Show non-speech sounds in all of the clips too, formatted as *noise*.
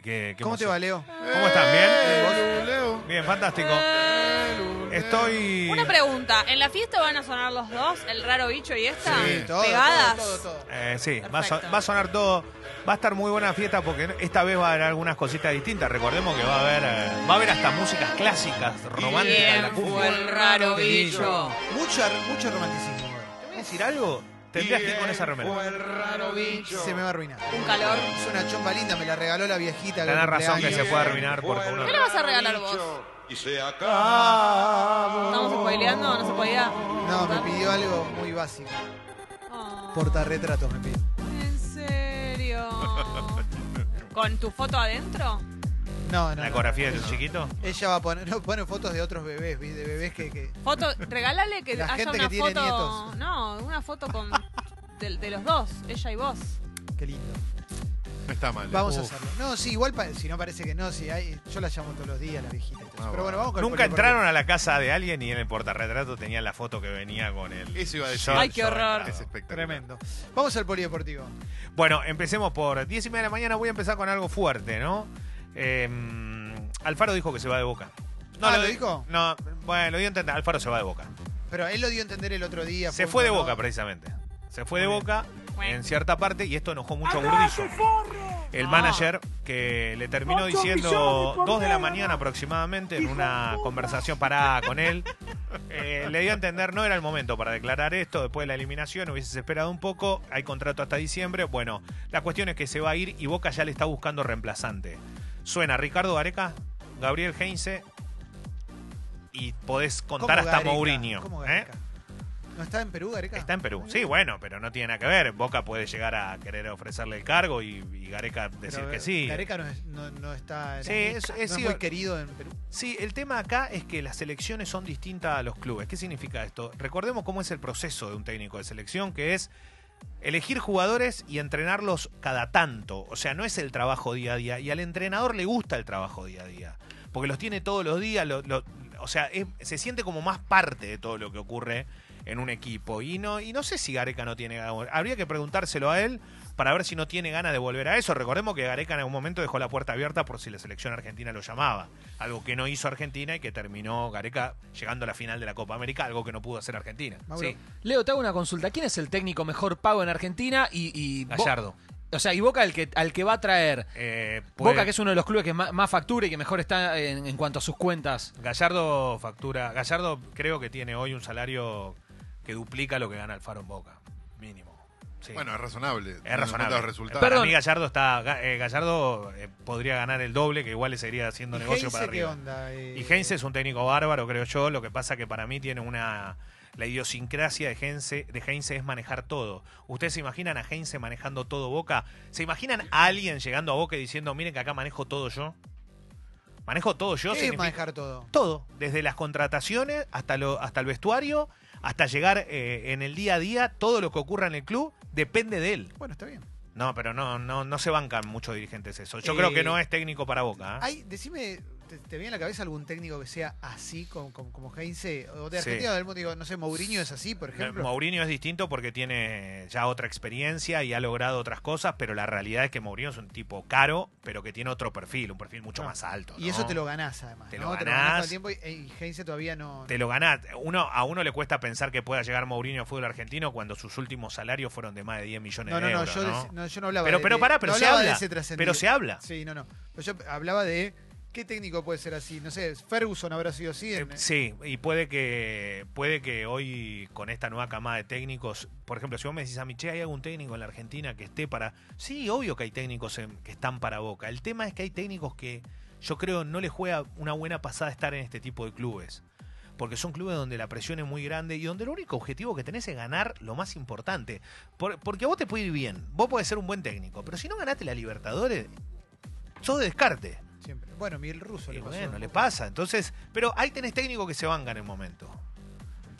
Ay, qué, qué ¿Cómo te va, Leo? ¿Cómo están? ¿Bien? Eh, Leo. Bien, fantástico. Estoy. Una pregunta, ¿en la fiesta van a sonar los dos, el raro bicho y esta? Sí, todo, ¿Pegadas? todo, todo, todo. Eh, sí, va a, so- Perfecto. va a sonar todo. Va a estar muy buena fiesta porque esta vez va a haber algunas cositas distintas. Recordemos que va a haber, eh, va a haber hasta músicas clásicas, románticas de la ¿Quién cumbia. fue el raro bicho? Mucho, mucho romanticismo. ¿Te voy a decir algo? Tendrías que ir con esa remera. Fue el raro bicho. Se me va a arruinar. Un calor. Es una chomba linda, me la regaló la viejita. Tenés razón que se puede arruinar por uno. ¿Qué le vas a regalar vos? Y se acabó. ¿Estamos spoileando? ¿No se podía? No, me pidió algo muy básico. Oh, Portarretratos me pidió. ¿En serio? ¿Con tu foto adentro? No, no. ¿La no. ecografía de tu chiquito? Ella va a poner, no, pone fotos de otros bebés, de bebés que, que Foto, regálale que La haya gente una que tiene foto. nietos. No, una foto con de, de los dos, ella y vos. qué lindo. No está mal. Vamos a Uf. hacerlo. No, sí, igual pa- si no parece que no, sí, hay, yo la llamo todos los días, la viejita. y todo eso. Ah, Pero bueno, bueno. vamos con el Nunca polideportivo. entraron a la casa de alguien y en el portarretrato tenían la foto que venía con el. Eso iba a decir. Ay, qué horror. Es espectacular. Tremendo. Vamos al polideportivo. Bueno, empecemos por 10 y media de la mañana. Voy a empezar con algo fuerte, ¿no? Eh, Alfaro dijo que se va de boca. Ah, ¿lo di- dijo? No, bueno, lo dio a entender. Alfaro se va de boca. Pero él lo dio a entender el otro día. Se fue de ¿no? boca, precisamente. Se fue de boca en cierta parte y esto enojó mucho a Burdizo. El Ah. manager que le terminó diciendo dos de la mañana aproximadamente en una conversación parada con él. *laughs* eh, le dio a entender no era el momento para declarar esto después de la eliminación, hubieses esperado un poco, hay contrato hasta diciembre. Bueno, la cuestión es que se va a ir y Boca ya le está buscando reemplazante. Suena Ricardo Gareca, Gabriel Heinze y podés ¿Cómo contar hasta Gareca? Mourinho. ¿Cómo ¿eh? ¿No está en Perú, Gareca? Está en Perú. Sí, bueno, pero no tiene nada que ver. Boca puede llegar a querer ofrecerle el cargo y, y Gareca decir que sí. Gareca no, es- no- no está. Sí, no es- sí, muy querido en Perú. Sí, el tema acá es que las selecciones son distintas a los clubes. ¿Qué significa esto? Recordemos cómo es el proceso de un técnico de selección, que es elegir jugadores y entrenarlos cada tanto. O sea, no es el trabajo día a día. Y al entrenador le gusta el trabajo día a día. Porque los tiene todos los días. lo- lo- o sea, es- se siente como más parte de todo lo que ocurre en un equipo. Y no, y no sé si Gareca no tiene ganas. Habría que preguntárselo a él para ver si no tiene ganas de volver a eso. Recordemos que Gareca en algún momento dejó la puerta abierta por si la selección argentina lo llamaba. Algo que no hizo Argentina y que terminó Gareca llegando a la final de la Copa América, algo que no pudo hacer Argentina. Sí, Leo, te hago una consulta. ¿Quién es el técnico mejor pago en Argentina? Y, Gallardo. o sea, y Boca al que, al que va a traer. Eh, puede- Boca, que es uno de los clubes que más, más factura y que mejor está en, en cuanto a sus cuentas. Gallardo factura. Gallardo creo que tiene hoy un salario que duplica lo que gana Alfaro en Boca. Mínimo. Sí. Bueno, es razonable. es razonable. los resultados. Para Perdón. mí Gallardo está. Eh, Gallardo eh, podría ganar el doble, que igual le seguiría haciendo ¿Y negocio Heinze para qué arriba. onda? Eh, Y Heinze es un técnico bárbaro, creo yo. Lo que pasa que para mí tiene una. La idiosincrasia de Heinze, de Heinze es manejar todo. ¿Ustedes se imaginan a Heinze manejando todo Boca? ¿Se imaginan a alguien llegando a Boca y diciendo, miren que acá manejo todo yo? Manejo todo yo. ¿Qué es manejar todo? todo, desde las contrataciones hasta, lo, hasta el vestuario, hasta llegar eh, en el día a día, todo lo que ocurra en el club depende de él. Bueno, está bien. No, pero no, no, no se bancan muchos dirigentes eso. Yo Eh, creo que no es técnico para Boca. ¿eh? Hay, decime, te, te viene a la cabeza algún técnico que sea así, como, como, como Heinze? O de Sí. Argentina o del mundo, digo, no sé, Mourinho es así, por ejemplo. Mourinho es distinto porque tiene ya otra experiencia y ha logrado otras cosas, pero la realidad es que Mourinho es un tipo caro, pero que tiene otro perfil, un perfil mucho No. más alto. Y eso te lo ganás además. Te ¿no? lo Te lo ganás el tiempo y, y Heinze todavía no. Te lo ganás. Uno, a uno le cuesta pensar que pueda llegar Mourinho al fútbol argentino cuando sus últimos salarios fueron de más de 10 millones No, no, de no, euros. yo, ¿no? no, yo no hablaba Pero, de. pero pará, pero se habla. Pero se habla. Sí, no, no. Pero yo hablaba de. ¿Qué técnico puede ser así? No sé, Ferguson habrá sido así. Eh, Sí, y puede que puede que hoy con esta nueva camada de técnicos, por ejemplo, si vos me decís a mí, ¿hay algún técnico en la Argentina que esté para...? Sí, obvio que hay técnicos en- que están para Boca. El tema es que hay técnicos que yo creo no les juega una buena pasada estar en este tipo de clubes. Porque son clubes donde la presión es muy grande y donde el único objetivo que tenés es ganar lo más importante. Por- porque vos te puede ir bien, vos podés ser un buen técnico, pero si no ganaste la Libertadores, sos de descarte. Siempre. Bueno, Miguel Russo le pasó. bueno, le pasa. Entonces, pero ahí tenés técnicos que se bancan en el momento.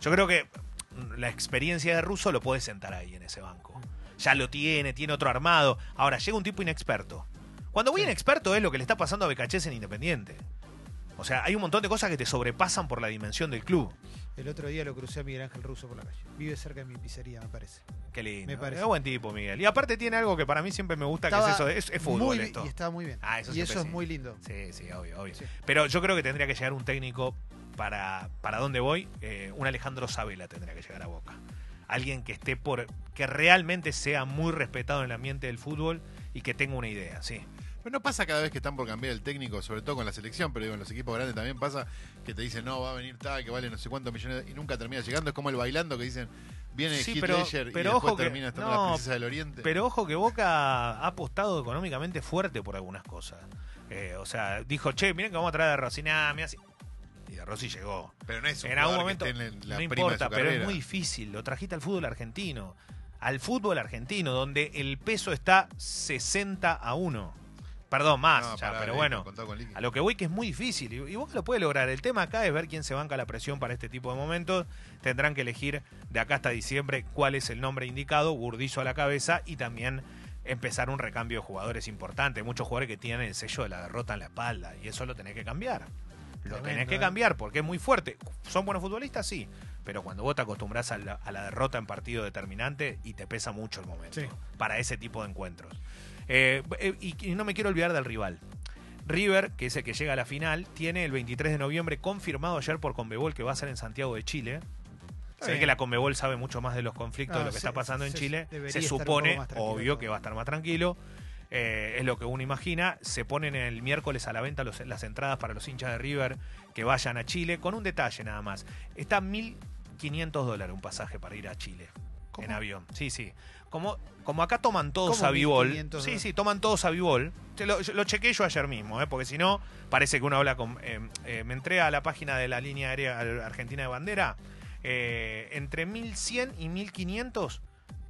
Yo creo que mm, la experiencia de Russo lo puede sentar ahí en ese banco. Ya lo tiene, tiene otro armado. Ahora, llega un tipo inexperto. Cuando voy inexperto es lo que le está pasando a Becachés en Independiente. O sea, hay un montón de cosas que te sobrepasan por la dimensión del club. El otro día lo crucé a Miguel Ángel Russo por la calle. Vive cerca de mi pizzería, me parece. Qué lindo. Me parece. Es buen tipo, Miguel. Y aparte tiene algo que para mí siempre me gusta, que es Estaba eso. Es, es fútbol muy esto. Y estaba muy bien. Ah, eso y eso es muy lindo. Sí, sí, obvio, obvio. Sí. Pero yo creo que tendría que llegar un técnico para, para dónde voy. eh, un Alejandro Sabela tendría que llegar a Boca. Alguien que esté por. que realmente sea muy respetado en el ambiente del fútbol y que tenga una idea, sí. Pero no pasa cada vez que están por cambiar el técnico, sobre todo con la selección, pero digo, en los equipos grandes también pasa que te dicen, no, va a venir tal, que vale no sé cuántos millones, y nunca termina llegando. Es como el bailando que dicen, viene Sí, Heath pero- Ledger y pero ojo que- termina estando no, la princesa del Oriente. Pero ojo que Boca ha apostado económicamente fuerte por algunas cosas. Eh, o sea, dijo, che, miren que vamos a traer a mirá si- Y de Rossi llegó. Pero no es un en algún momento que esté en la no prima importa, de su pero es muy difícil. Lo trajiste al fútbol argentino. Al fútbol argentino, donde el peso está 60 a 1. Perdón, más, No, ya, pará, pero bueno. A lo que voy que es muy difícil. Y, y Boca lo puede lograr. El tema acá es ver quién se banca la presión para este tipo de momentos. Tendrán que elegir de acá hasta diciembre cuál es el nombre indicado, Burdizo a la cabeza y también empezar un recambio de jugadores importante. Muchos jugadores que tienen el sello de la derrota en la espalda. Y eso lo tenés que cambiar. Lo Tremendo, tenés que ¿eh? cambiar porque es muy fuerte. ¿Son buenos futbolistas? Sí. Pero cuando vos te acostumbras a la, a la derrota en partido determinante y te pesa mucho el momento Sí. para ese tipo de encuentros. Eh, eh, y, y no me quiero olvidar del rival. River, que es el que llega a la final, tiene el 23 de noviembre confirmado ayer por Conmebol que va a ser en Santiago de Chile. Bien. que la Conmebol sabe mucho más de los conflictos No, de lo que se- está pasando en Chile. Se supone, obvio, que va a estar más tranquilo. Eh, es lo que uno imagina. Se ponen el miércoles a la venta los- las entradas para los hinchas de River que vayan a Chile, con un detalle nada más. Está 1.500 dólares un pasaje para ir a Chile ¿Cómo? en avión. Sí, sí. Como, como acá toman todos ¿Cómo a Vivol. 1.500 Sí, sí, toman todos a Vivol. Te Lo, lo chequé yo ayer mismo, ¿eh? porque si no, parece que uno habla con. eh, eh, me entré a la página de la línea aérea argentina de bandera. eh, entre 1100 y 1500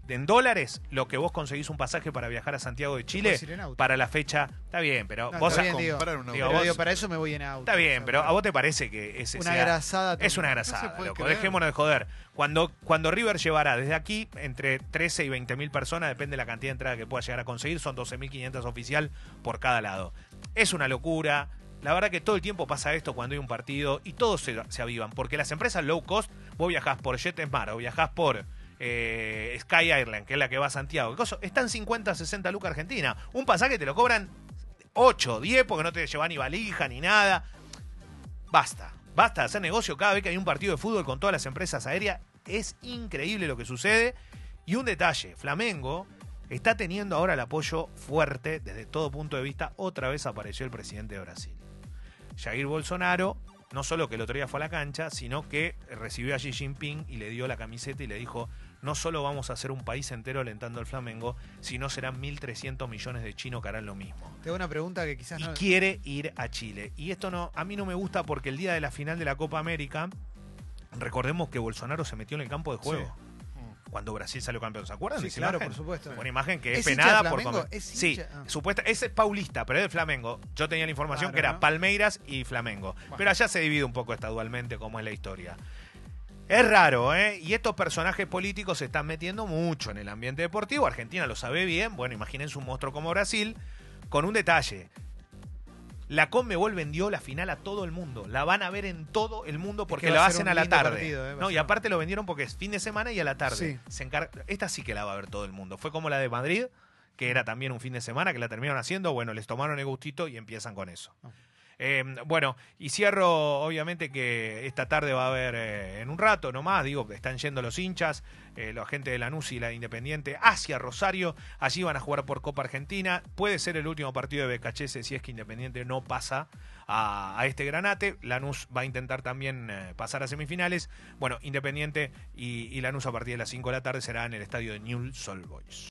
en dólares, lo que vos conseguís un pasaje para viajar a Santiago de Chile para la fecha. Está bien, pero No, vos. bien, digo. Digo, Pero vos- digo, para eso me voy en auto. Está bien, pero a vos te parece que ese Una sea- grasada. es una No grasada, loco. creer. Dejémonos de joder. Cuando, cuando River llevará desde aquí entre 13 y 20 mil personas, depende de la cantidad de entradas que pueda llegar a conseguir, son 12.500 oficial por cada lado. Es una locura. La verdad que todo el tiempo pasa esto cuando hay un partido y todos se, se avivan, porque las empresas low cost, vos viajás por JetSmart o viajás por eh, Sky Airline, que es la que va a Santiago, están 50, 60 lucas Argentina. Un pasaje te lo cobran 8, 10 porque no te llevan ni valija ni nada. Basta, basta de hacer negocio cada vez que hay un partido de fútbol con todas las empresas aéreas. Es increíble lo que sucede. Y un detalle, Flamengo está teniendo ahora el apoyo fuerte desde todo punto de vista. Otra vez apareció el presidente de Brasil. Jair Bolsonaro, no solo que el otro día fue a la cancha, sino que recibió a Xi Jinping y le dio la camiseta y le dijo, no solo vamos a ser un país entero alentando al Flamengo, sino serán 1.300 millones de chinos que harán lo mismo Te hago una pregunta que quizás y no. quiere ir a Chile. Y esto no, a mí no me gusta porque el día de la final de la Copa América, recordemos que Bolsonaro se metió en el campo de juego. Cuando Brasil salió campeón, ¿se acuerdan? Sí, claro, imagen? por supuesto. Una imagen que es, ¿Es hincha penada por. ¿Es Sí? Ah. supuesta, es paulista, pero es de Flamengo. Yo tenía la información Claro, que era ¿no? Palmeiras y Flamengo. Bueno. Pero allá se divide un poco estadualmente cómo es la historia. Es raro, ¿eh? Y estos personajes políticos se están metiendo mucho en el ambiente deportivo. Argentina lo sabe bien. Bueno, imagínense un monstruo como Brasil. Con un detalle. La Conmebol vendió la final a todo el mundo. La van a ver en todo el mundo porque la hacen a la tarde. partido, ¿eh? No, y aparte lo vendieron porque es fin de semana y a la tarde. Sí. Se encarga- Esta sí que la va a ver todo el mundo. Fue como la de Madrid, que era también un fin de semana, que la terminaron haciendo. Bueno, les tomaron el gustito y empiezan con eso. Eh, bueno, y cierro, obviamente que esta tarde va a haber eh, en un rato nomás, digo están yendo los hinchas, eh, los agentes de Lanús y la Independiente hacia Rosario, allí van a jugar por Copa Argentina, puede ser el último partido de Becachese si es que Independiente no pasa a, este granate, Lanús va a intentar también eh, pasar a semifinales, bueno, Independiente y, y Lanús a partir de las 5 de la tarde será en el estadio de Newell's Old Boys.